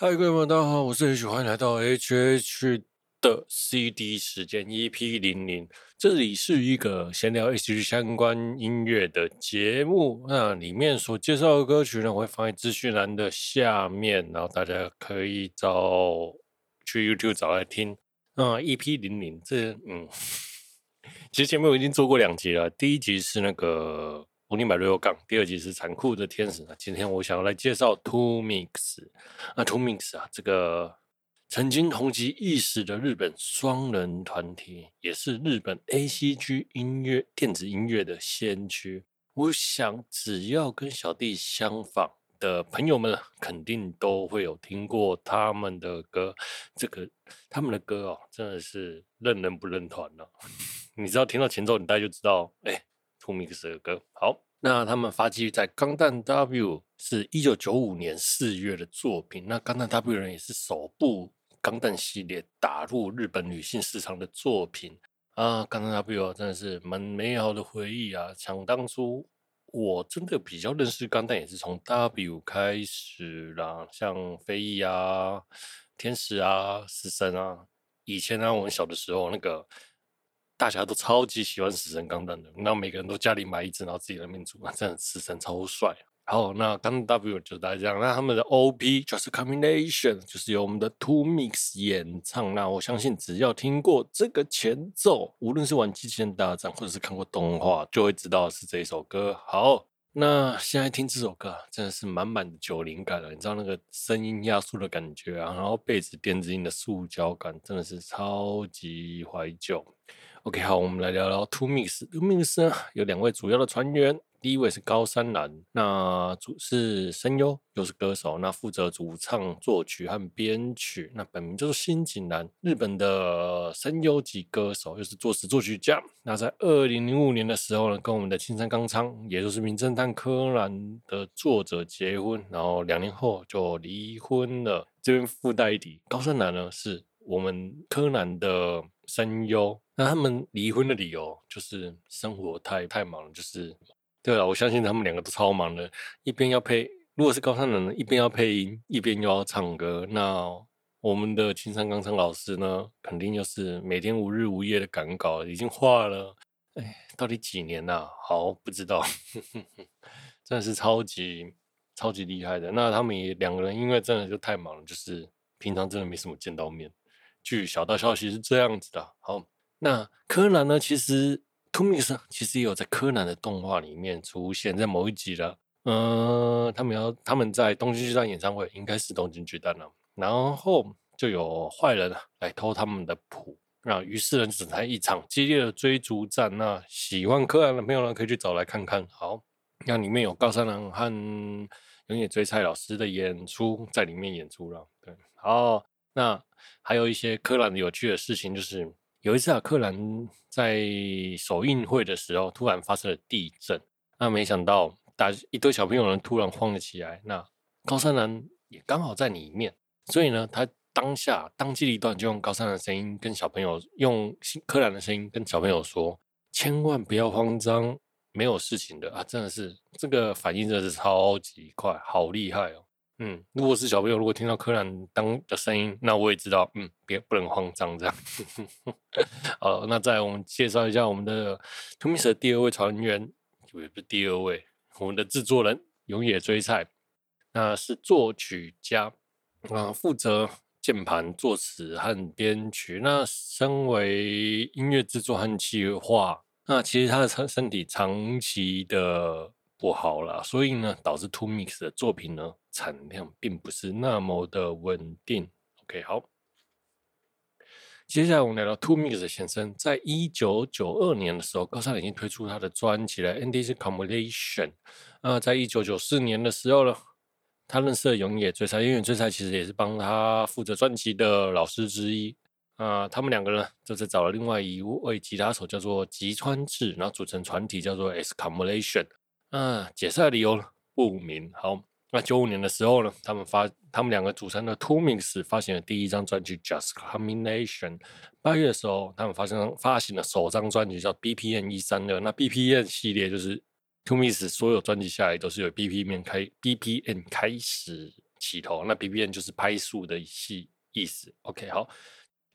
嗨，各位朋友，大家好，我是 H，欢迎来到 HH 的 CD 时间 EP 零零。这里是一个闲聊 HH 相关音乐的节目，那里面所介绍的歌曲呢，我会放在资讯栏的下面，然后大家可以找去 YouTube 找来听。那 EP 零零这嗯，其实前面我已经做过两集了，第一集是那个。五零百六杠，第二集是残酷的天使。那今天我想要来介绍 Two Mix，。那 Two Mix 啊，这个曾经红极一时的日本双人团体，也是日本 ACG 音乐电子音乐的先驱。我想，只要跟小弟相仿的朋友们，肯定都会有听过他们的歌。这个他们的歌哦，真的是认人不认团了。你知道听到前奏，你大概就知道，哎。Mix 的歌好，那他们发迹在《钢弹 W》是一九九五年四月的作品。那《钢弹 W》人也是首部钢弹系列打入日本女性市场的作品啊，《钢弹 W》真的是蛮美好的回忆啊！想当初我真的比较认识钢弹，也是从 W 开始啦，像飞翼啊、天使啊、死神啊。以前呢、啊，我们小的时候那个。大家都超级喜欢死神钢弹的，那每个人都家里买一只，然后自己的民族，真的死神超帅。好，那钢弹 W 就大概这样。那他们的 OP Just Combination 就是由我们的 Two Mix 演唱。那我相信只要听过这个前奏，无论是玩机器人大战或者是看过动画，就会知道是这一首歌。好，那现在听这首歌真的是满满的九零感了。你知道那个声音压缩的感觉啊，然后贝斯电子音的塑胶感，真的是超级怀旧。OK，好，我们来聊聊 Two Mix。Two Mix 呢，有两位主要的船员，第一位是高山男，那主是声优，又是歌手，那负责主唱、作曲和编曲。那本名就是新井蓝，日本的声优级歌手，又是作词作曲家。那在二零零五年的时候呢，跟我们的青山刚昌，也就是名侦探柯南的作者结婚，然后两年后就离婚了。这边附带一提，高山男呢是我们柯南的声优。那他们离婚的理由就是生活太太忙了，就是对了，我相信他们两个都超忙的，一边要配，如果是高山人，一边要配音，一边又要唱歌。那我们的青山刚昌老师呢，肯定就是每天无日无夜的赶稿，已经画了，哎，到底几年呐、啊？好，不知道，真的是超级超级厉害的。那他们也两个人，因为真的就太忙了，就是平常真的没什么见到面。据小道消息是这样子的，好。那柯南呢？其实 2MIX 其实也有在柯南的动画里面出现在某一集了。嗯、他们要他们在东京巨蛋演唱会，应该是东京巨蛋了。然后就有坏人来偷他们的谱，那于是呢，整台一场激烈的追逐战。那喜欢柯南的朋友呢，可以去找来看看。好，那里面有高山蓝和永野追菜老师的演出在里面演出了。对，好，那还有一些柯南有趣的事情就是。有一次啊，柯南在首映会的时候，突然发生了地震。那没想到，大一堆小朋友呢，突然慌了起来。那高山男也刚好在里面，所以呢，他当下当机立断，就用高山的声音跟小朋友，用柯南的声音跟小朋友说：“千万不要慌张，没有事情的啊！”真的是这个反应真的是超级快，好厉害哦。嗯，如果是小朋友，如果听到柯南当的声音，那我也知道，嗯，别不能慌张这样。好，那再我们介绍一下我们的 Two Mix 的第二位船员，也不是第二位，我们的制作人永野追菜，那是作曲家啊，负责键盘作词和编曲。那身为音乐制作和企划，那其实他的身身体长期的不好了，所以呢，导致 Two Mix 的作品呢。产量并不是那么的稳定。OK，好，接下来我们来到 2MIX 的前身，在一九九二年的时候，高山已经推出他的专辑了《Endless Combination》。那，在一九九四年的时候呢，他认识了永野追菜，永野追菜其实也是帮他负责专辑的老师之一。啊、他们两个人就是找了另外一位吉他手，叫做吉川智，然后组成团体叫做 S Combination。啊，解散理由不明。好。那九五年的时候呢，他们发他们两个组成的 2MIX 发行了第一张专辑《Just Combination》。八月的时候，他们发行发行了首张专辑叫《BPN 一三二》。那 BPN 系列就是 Two Mix 所有专辑下来都是由 BPN 开 BPN 开始起头，那 BPN 就是拍数的系意思。OK，好，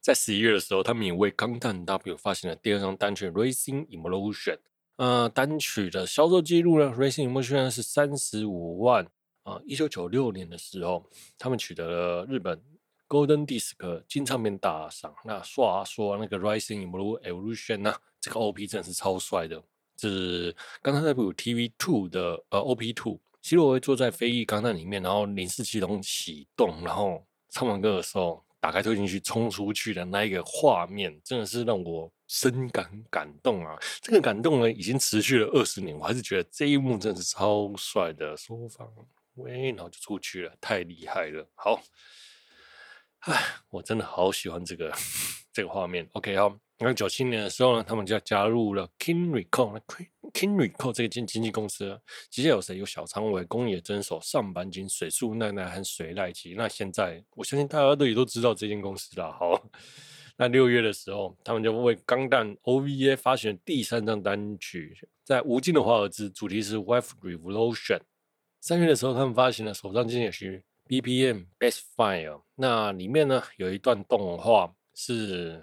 在十一月的时候，他们也为钢弹 W 发行了第二张单曲《Racing Emotion》。呃，单曲的销售记录呢，《Racing Emotion》是三十五万。啊，一九九六年的时候，他们取得了日本 Golden Disc 金唱片大赏。那话说那个《Rising Blue Evolution》呢，这个 OP 真的是超帅的。就是刚才那部 TV Two 的呃 OP Two，希洛会坐在飞翼钢弹里面，然后零式系统启动，然后唱完歌的时候打开推进器冲出去的那一个画面，真的是让我深感感动啊！这个感动呢，已经持续了二十年，我还是觉得这一幕真的是超帅的。说法。喂，然后就出去了，太厉害了。好，哎，我真的好喜欢这个 这个画面。OK，好，那九七年的时候呢，他们就加入了 King Record。那 King Record 这个经经纪公司，其实有谁？有小仓唯、宫野真守、上坂井、水树奈奈和水濑奇。那现在，我相信大家都也都知道这间公司了。好，那六月的时候，他们就为《钢弹 OVA》发行第三张单曲，在无尽的华尔兹，主题是 Wife Revolution。三月的时候，他们发行了首张经典曲《BPM Best Fire》。那里面呢，有一段动画是《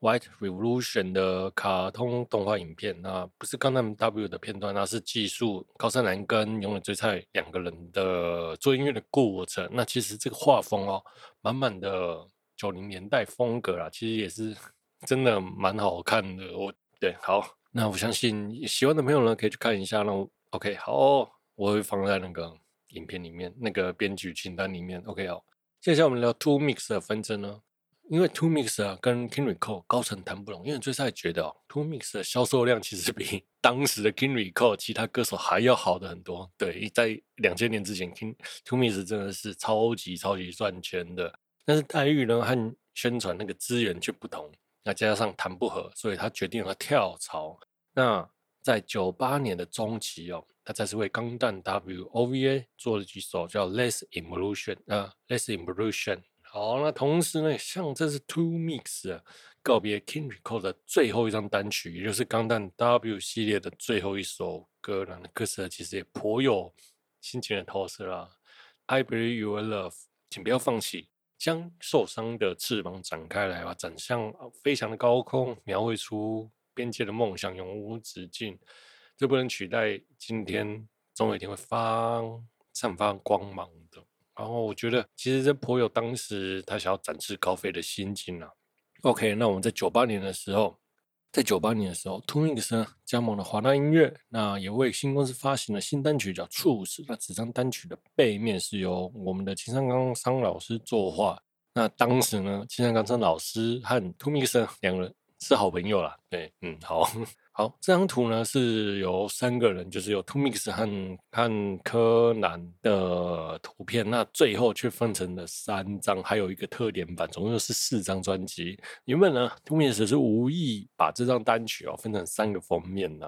White Revolution》的卡通动画影片。那不是钢弹 W 的片段，那是记述高山南跟永远追菜两个人的做音乐的过程。那其实这个画风哦，满满的九零年代风格啦，其实也是 真的蛮好看的。我对，好，那我相信喜欢的朋友呢，可以去看一下。那 OK，好哦。我会放在那个影片里面，那个编剧清单里面。OK 哦，接下来我们聊 Two Mix 的纷争呢，因为 Two Mix 啊跟 King Record 高层谈不拢，因为最赛觉得哦，Two Mix 的销售量其实比当时的 King Record 其他歌手还要好的很多。对，在两千年之前，King Two Mix 真的是超级超级赚钱的，但是待遇呢和宣传那个资源却不同，那加上谈不合，所以他决定了跳槽。那在九八年的中期哦。他再次为《钢弹 W OVA》做了几首叫《Less Evolution》啊，《Less Evolution》。好，那同时呢，像这是 Two Mix，告别 King Record 的最后一张单曲，也就是《钢弹 W》系列的最后一首歌了。那歌词其实也颇有心情的投射啦。I believe your love，请不要放弃，将受伤的翅膀展开来吧，展向飞翔的高空，描绘出边界的梦想，永无止境。这不能取代今天总有一天会发散发光芒的。然后我觉得，其实这颇有当时他想要展翅高飞的心境啊。OK，那我们在九八年的时候，在九八年的时候，Two Mix 加盟了华纳音乐，那也为新公司发行了新单曲叫《Truth》。那这张单曲的背面是由我们的青山刚昌老师作画。那当时呢，青山刚昌老师和 Two Mix 两个人是好朋友啦。对，嗯，好。好，这张图呢是由三个人，就是有 To Mix 和和柯南的图片，那最后却分成了三张，还有一个特点版，总共是四张专辑。原本呢，To Mix 是无意把这张单曲哦分成三个封面呢，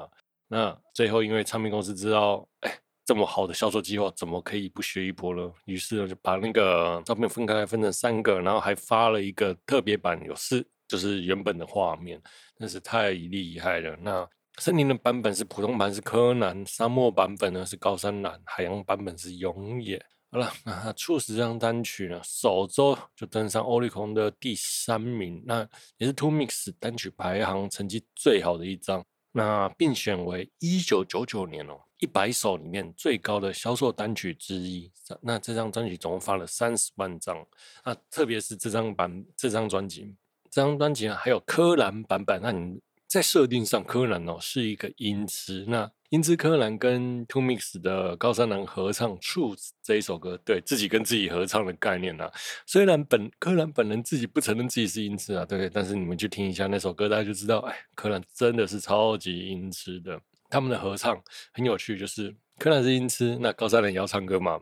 那最后因为唱片公司知道，哎，这么好的销售计划怎么可以不学一波呢？于是呢就把那个照片分开分成三个，然后还发了一个特别版，有四。就是原本的画面，真是太厉害了。那森林的版本是普通版是柯南，沙漠版本呢是高山蓝，海洋版本是永野。好了，那初十张单曲呢，首周就登上 Oricon 的第三名，那也是 Two Mix 单曲排行成绩最好的一张。那并选为一九九九年哦一百首里面最高的销售单曲之一。那这张专辑总共发了三十万张，那特别是这张版这张专辑。这张专辑还有柯南版本。那你在设定上，柯南哦是一个音痴。那音痴柯南跟 Two Mix 的高山男合唱《Truth》这一首歌，对自己跟自己合唱的概念啊。虽然本柯南本人自己不承认自己是音痴啊，对，但是你们去听一下那首歌，大家就知道，哎，柯南真的是超级音痴的。他们的合唱很有趣，就是柯南是音痴，那高山男也要唱歌嘛？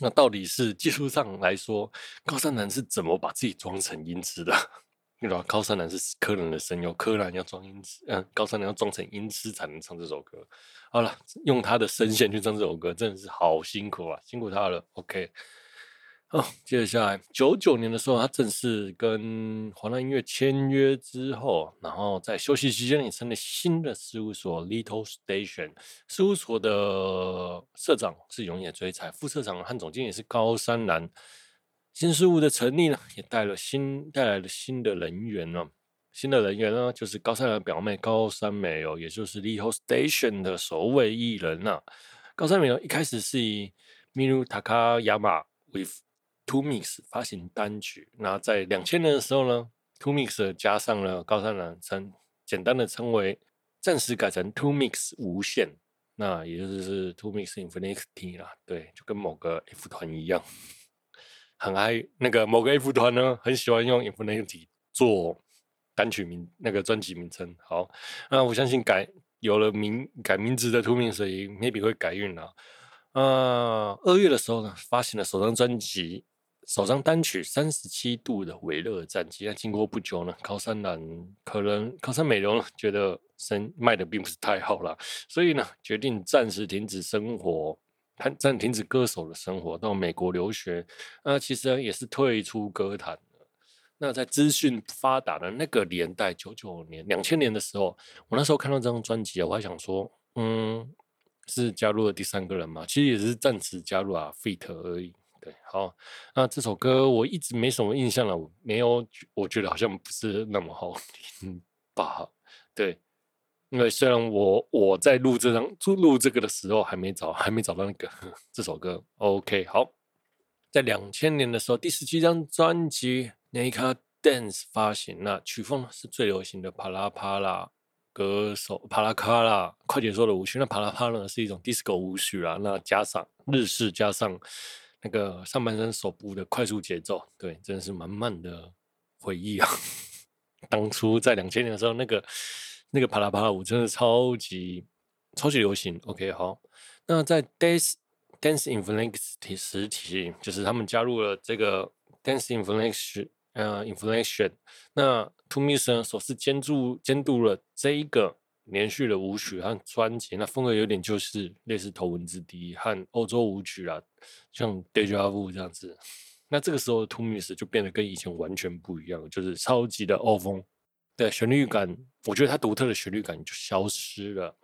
那到底是技术上来说，高山男是怎么把自己装成音痴的？你知道？高山男是柯南的声优，柯南要装音痴，嗯，高山男要装成音痴才能唱这首歌。好了，用他的声线去唱这首歌，真的是好辛苦啊，辛苦他了。OK，好，接下来，九九年的时候，他正式跟华纳音乐签约之后，然后在休息期间也成立新的事务所 Little Station。事务所的社长是永野追彩，副社长和总经理是高山男。新事物的成立呢，也带了新带来了新的人员呢。新的人员呢，就是高山兰表妹高山美哦，也就是 Little Station 的首位艺人呐。高山美呢，一开始是以 Miru Takayama with Two Mix 发行单曲，那在两千年的时候呢，Two Mix 加上了高山兰称，简单的称为，暂时改成 Two Mix 无限，那也就是 Two Mix Infinity 啦，对，就跟某个 F 团一样，很爱那个某个 F 团呢，很喜欢用 Infinity 做单曲名，那个专辑名称。好，那我相信改有了名改名字的 Two Mix maybe 会改运啦。呃，二月的时候呢，发行了首张专辑。首张单曲三十七度的维勒战绩，那经过不久呢，高山男可能高山美容觉得声卖的并不是太好了，所以呢决定暂时停止生活，暂暂停止歌手的生活，到美国留学。那其实也是退出歌坛。那在资讯发达的那个年代，九九年、两千年的时候，我那时候看到这张专辑啊，我还想说，嗯，是加入了第三个人吗？其实也是暂时加入啊，feat 而已。对，好，那这首歌我一直没什么印象了，没有，我觉得好像不是那么好听吧？对，因为虽然我我在录这张录这个的时候还没找还没找到那个这首歌，OK，好，在两千年的时候，第十七张专辑《Naked Dance》发行，那曲风是最流行的啪啦啪啦歌手帕拉卡拉快节奏的舞曲，那帕拉帕拉是一种 disco 舞曲啦，那加上日式加上。那个上半身手部的快速节奏，对，真的是满满的回忆啊！当初在两千年的时候，那个那个啪啦啪啦舞真的超级超级流行。OK，好，那在 Dance Dance Inflection 时期，就是他们加入了这个 Dance Inflection，呃，Inflection。那 Two Mis 呢，首次监督监督了这一个。连续的舞曲和专辑，那风格有点就是类似头文字 D 和欧洲舞曲啊，像 Deja Vu 这样子。那这个时候 Two Mix 就变得跟以前完全不一样，就是超级的欧风。对，旋律感，我觉得它独特的旋律感就消失了。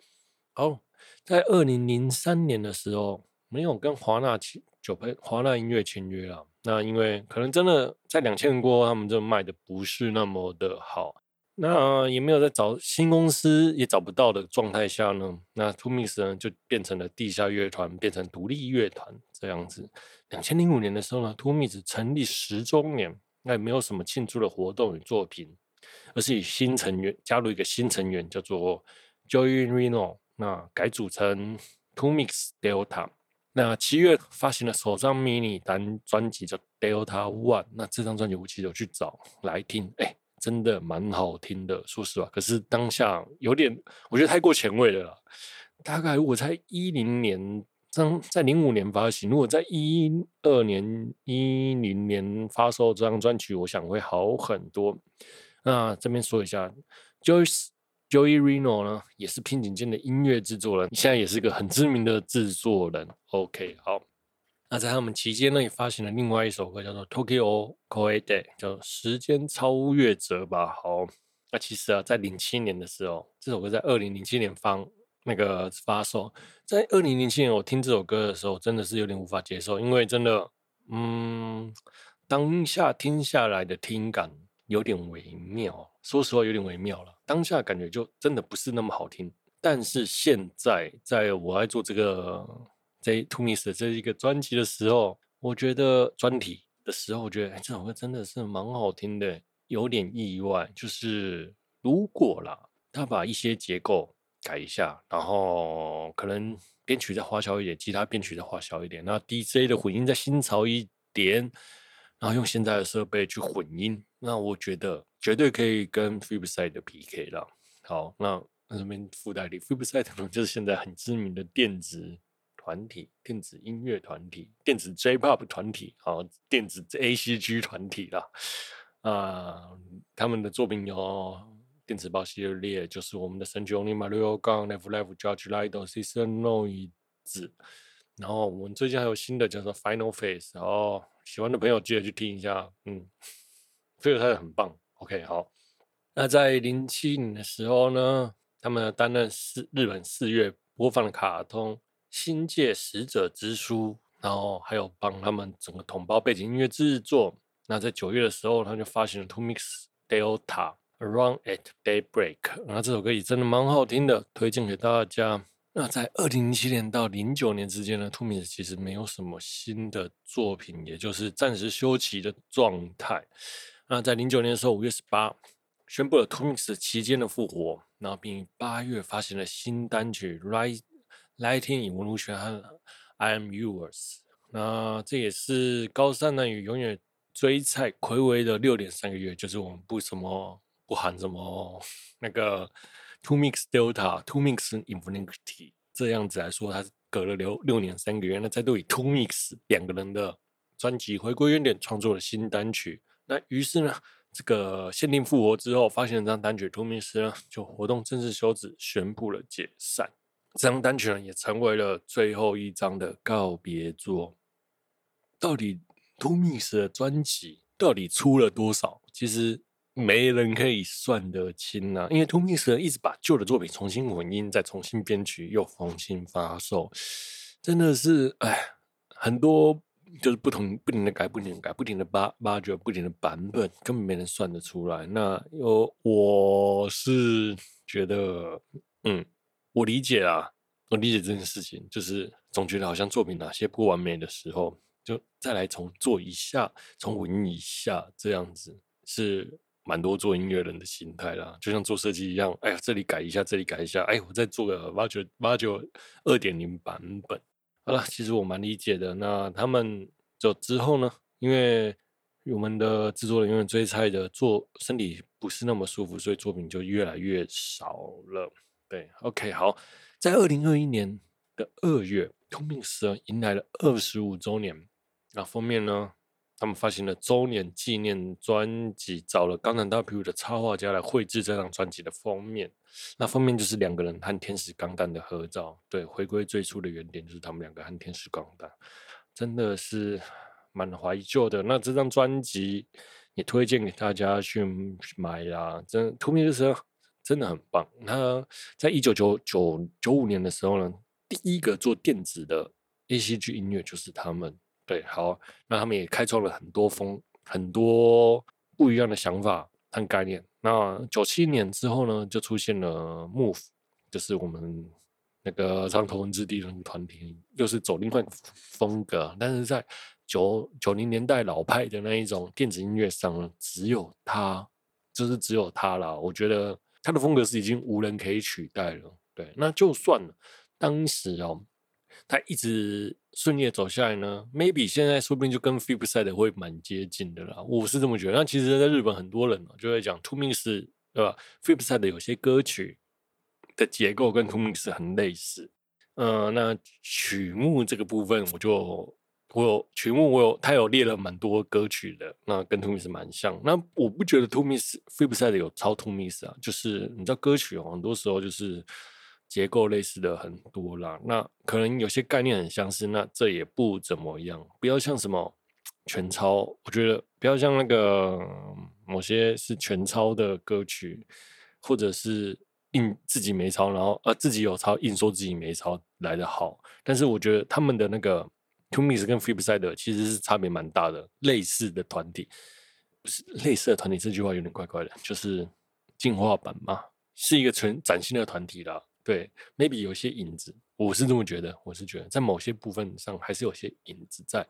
好，在二零零三年的时候，没有跟华纳签九配华纳音乐签约了。那因为可能真的在两千年过后，他们这卖的不是那么的好。那也没有在找新公司，也找不到的状态下呢，那 Two Mix 呢就变成了地下乐团，变成独立乐团这样子。两千零五年的时候呢，Two Mix 成立十周年，那也没有什么庆祝的活动与作品，而是以新成员加入一个新成员叫做 Joey Reno，那改组成 Two Mix Delta。那七月发行了首张迷你单专辑叫 Delta One，那这张专辑我其实有去找来听，哎。真的蛮好听的，说实话。可是当下有点，我觉得太过前卫了啦。大概如果在一零年，在零五年发行，如果在一二年、一零年发售这张专辑，我想会好很多。那这边说一下，Joyce Joey Reno 呢，也是拼井坚的音乐制作人，现在也是个很知名的制作人。OK，好。那在他们期间呢，也发行了另外一首歌，叫做《Tokyo Koete》，叫《时间超越者》吧。好，那其实啊，在零七年的时候，这首歌在二零零七年发那个发售。在二零零七年，我听这首歌的时候，真的是有点无法接受，因为真的，嗯，当下听下来的听感有点微妙。说实话，有点微妙了。当下感觉就真的不是那么好听。但是现在，在我在做这个。在 Two Mix 这一个专辑的时候，我觉得专题的时候，我觉得，这首歌真的是蛮好听的，有点意外。就是如果啦，他把一些结构改一下，然后可能编曲再花哨一点，吉他编曲再花哨一点，那 DJ 的混音再新潮一点，然后用现在的设备去混音，那我觉得绝对可以跟 Flipside 的 PK 了。好，那那这边附带的 Flipside 呢，就是现在很知名的电子。团体电子音乐团体，电子 J-Pop 团体，好，电子 ACG 团体啦，啊、他们的作品有电子报系列，就是我们的神曲 Only Mario Gun Left Left Judge Light Sister Noise，然后我们最近还有新的叫做 Final Phase，然后喜欢的朋友记得去听一下，嗯，这个他很棒。OK，好。那在零七年的时候呢，他们担任四日本四月播放的卡通《星界使者之书》，然后还有帮他们整个同胞背景音乐制作。那在九月的时候，他就发行了 Two Mix Delta Around at Daybreak，那这首歌也真的蛮好听的，推荐给大家。那在二零零七年到零九年之间呢，2mix 其实没有什么新的作品，也就是暂时休息的状态。那在零九年的时候，五月十八。宣布了 2mix 期间的复活，然后并八月发行了新单曲《Lightning Evolution》和《I Am Yours》。那这也是高山南与永远追菜睽违的六点三个月，就是我们不什么不喊什么那个 Two Mix Delta、Two Mix Infinity 这样子来说，它隔了六六年三个月，那再度以 Two Mix 两个人的专辑回归原点，创作了新单曲。那于是呢？这个限定复活之后，发行了这张单曲《Two Mix》呢，就活动正式休止，宣布了解散。这张单曲呢，也成为了最后一张的告别作。到底 Two Mix 的专辑到底出了多少？其实没人可以算得清啊，因为 2mix 一直把旧的作品重新混音，再重新编曲，又重新发售，真的是哎，很多。就是不同不停的改，不停的改，不停的挖挖掘，不停的版本，根本没人算得出来。那有我是觉得，嗯，我理解啊，我理解这件事情，就是总觉得好像作品哪些不完美的时候，就再来重做一下，重混音一下，这样子是蛮多做音乐人的心态啦。就像做设计一样，哎呀，这里改一下，这里改一下，哎，我再做个挖掘挖掘二点零版本。好了，其实我蛮理解的。那他们就之后呢，因为我们的制作人员追菜的做身体不是那么舒服，所以作品就越来越少了。对，OK，好，在二零二一年的二月，2mix 迎来了二十五周年。那封面呢？他们发行了周年纪念专辑，找了高南 W 的插画家来绘制这张专辑的封面。那封面就是两个人和天使钢弹的合照。对，回归最初的原点就是他们两个和天使钢弹，真的是蛮怀旧的。那这张专辑也推荐给大家去买啦。真图名的时候真的很棒。那在一九九九九五年的时候呢，第一个做电子的 ACG 音乐就是他们。对，好，那他们也开创了很多风，很多不一样的想法和概念。那九七年之后呢，就出现了 Move，就是我们那个唱头文字 D 的团体，又是走另外风格。但是在九九零年代老派的那一种电子音乐上，只有他，就是只有他了。我觉得他的风格是已经无人可以取代了。对，那就算了，当时哦。他一直顺利走下来呢，maybe 现在说不定就跟 Flipside 会蛮接近的啦，我是这么觉得。那其实，在日本很多人就会讲 2mix 对吧？Flipside 有些歌曲的结构跟 2mix 很类似。嗯、那曲目这个部分，我就我有曲目，我有他有列了蛮多歌曲的，那跟 2mix 蛮像。那我不觉得 2mix Flipside 有超 2mix 啊，就是你知道歌曲哦，很多时候就是。结构类似的很多啦，那可能有些概念很相似，那这也不怎么样。不要像什么全抄，我觉得不要像那个某些是全抄的歌曲，或者是硬自己没抄，然后呃自己有抄，硬说自己没抄来的好。但是我觉得他们的那个 t o m i s 跟 Flipside 其实是差别蛮大的，类似的团体，是类似的团体这句话有点怪怪的，就是进化版嘛，是一个全崭新的团体啦。对，maybe 有些影子，我是这么觉得。我是觉得在某些部分上还是有些影子在。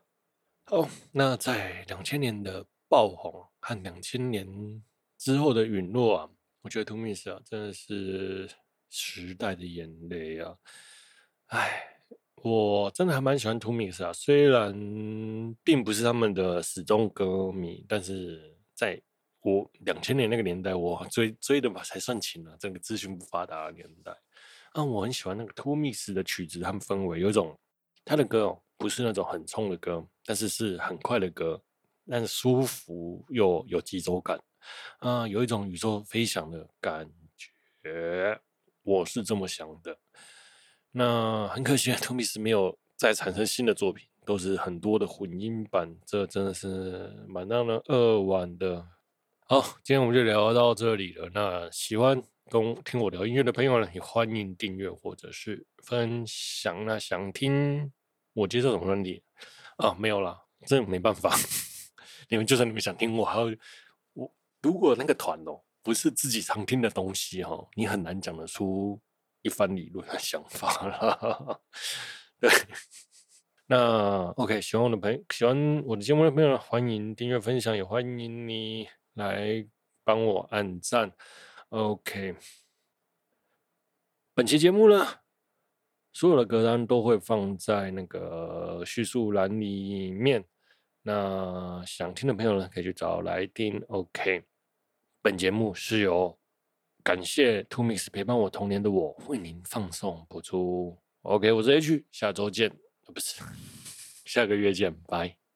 哦，那在两千年的爆红和两千年之后的陨落啊，我觉得 2mix 啊真的是时代的眼泪啊。哎，我真的还蛮喜欢 Toomix 啊，虽然并不是他们的始终歌迷，但是在我两千年那个年代，我追追的嘛才算勤啊，整个资讯不发达的年代。啊，我很喜欢那个 Two Mix 的曲子，他们氛围有一种，他的歌哦，不是那种很冲的歌，但是是很快的歌，但是舒服又有节奏感，啊，有一种宇宙飞翔的感觉，我是这么想的。那很可惜，Two Mix 没有再产生新的作品，都是很多的混音版，这真的是蛮让人扼腕的。好，今天我们就聊到这里了。那喜欢跟听我聊音乐的朋友呢，也欢迎订阅或者是分享。那想听我接受什么问题啊？没有啦，这没办法。你们就算你们想听，我还要我如果那个团哦不是自己常听的东西、哦，你很难讲得出一番理论的想法了。对。那 OK，喜欢我的朋友，喜欢我的节目的朋友，欢迎订阅、分享，也欢迎你来帮我按赞。OK，本期节目呢，所有的歌单都会放在那个叙述栏里面。那想听的朋友呢，可以去找来听。OK，本节目是由感谢 Two Mix 陪伴我童年的我为您放送播出。OK，我是 H，下周见。不是，下个月见，拜。